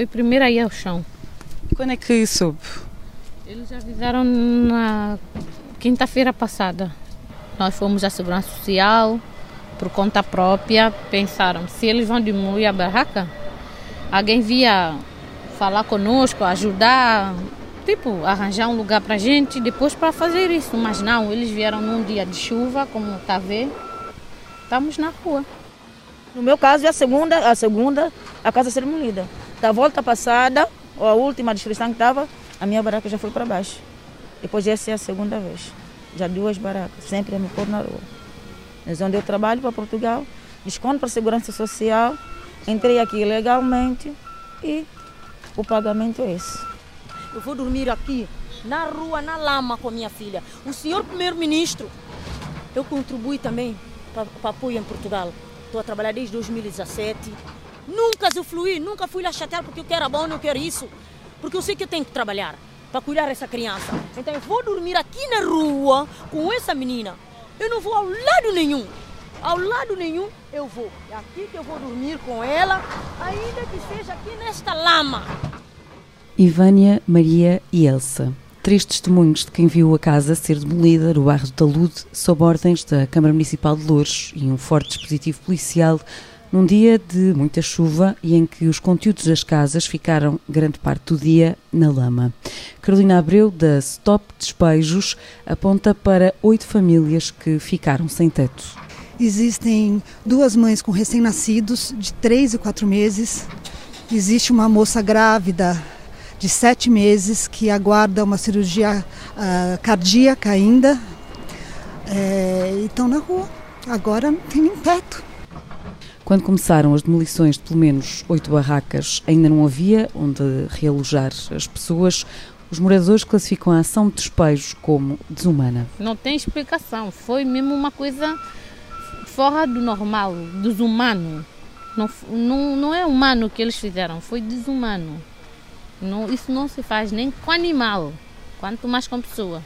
Foi primeiro aí ao chão. Quando é que soube? Eles avisaram na quinta-feira passada. Nós fomos à Segurança Social, por conta própria, pensaram, se eles vão diminuir a barraca, alguém via falar conosco, ajudar, tipo, arranjar um lugar para gente depois para fazer isso. Mas não, eles vieram num dia de chuva, como está a ver. Estamos na rua. No meu caso, é a segunda, a segunda, a casa ser demolida. Da volta passada, ou a última destruição que estava, a minha barraca já foi para baixo. Depois essa é a segunda vez. Já duas barracas, sempre a me pôr na rua. Mas onde eu trabalho para Portugal, desconto para a Segurança Social, entrei aqui legalmente e o pagamento é esse. Eu vou dormir aqui, na rua, na lama com a minha filha. O senhor primeiro-ministro, eu contribuí também para, para apoio em Portugal. Estou a trabalhar desde 2017. Nunca fluí, nunca fui lá chatear porque eu quero bom, eu quero isso. Porque eu sei que eu tenho que trabalhar para cuidar dessa criança. Então eu vou dormir aqui na rua com essa menina. Eu não vou ao lado nenhum. Ao lado nenhum eu vou. É aqui que eu vou dormir com ela, ainda que seja aqui nesta lama. Ivânia, Maria e Elsa. Três testemunhos de quem viu a casa ser demolida no bairro de Talude sob ordens da Câmara Municipal de Louros e um forte dispositivo policial num dia de muita chuva e em que os conteúdos das casas ficaram grande parte do dia na lama. Carolina Abreu, da Stop Despejos, aponta para oito famílias que ficaram sem teto. Existem duas mães com recém-nascidos de três e quatro meses. Existe uma moça grávida de sete meses que aguarda uma cirurgia uh, cardíaca ainda. É, e estão na rua. Agora não tem nem teto. Quando começaram as demolições de pelo menos oito barracas, ainda não havia onde realojar as pessoas. Os moradores classificam a ação de despejos como desumana. Não tem explicação. Foi mesmo uma coisa fora do normal, desumano. Não, não, não é humano o que eles fizeram, foi desumano. Não, isso não se faz nem com animal, quanto mais com pessoa.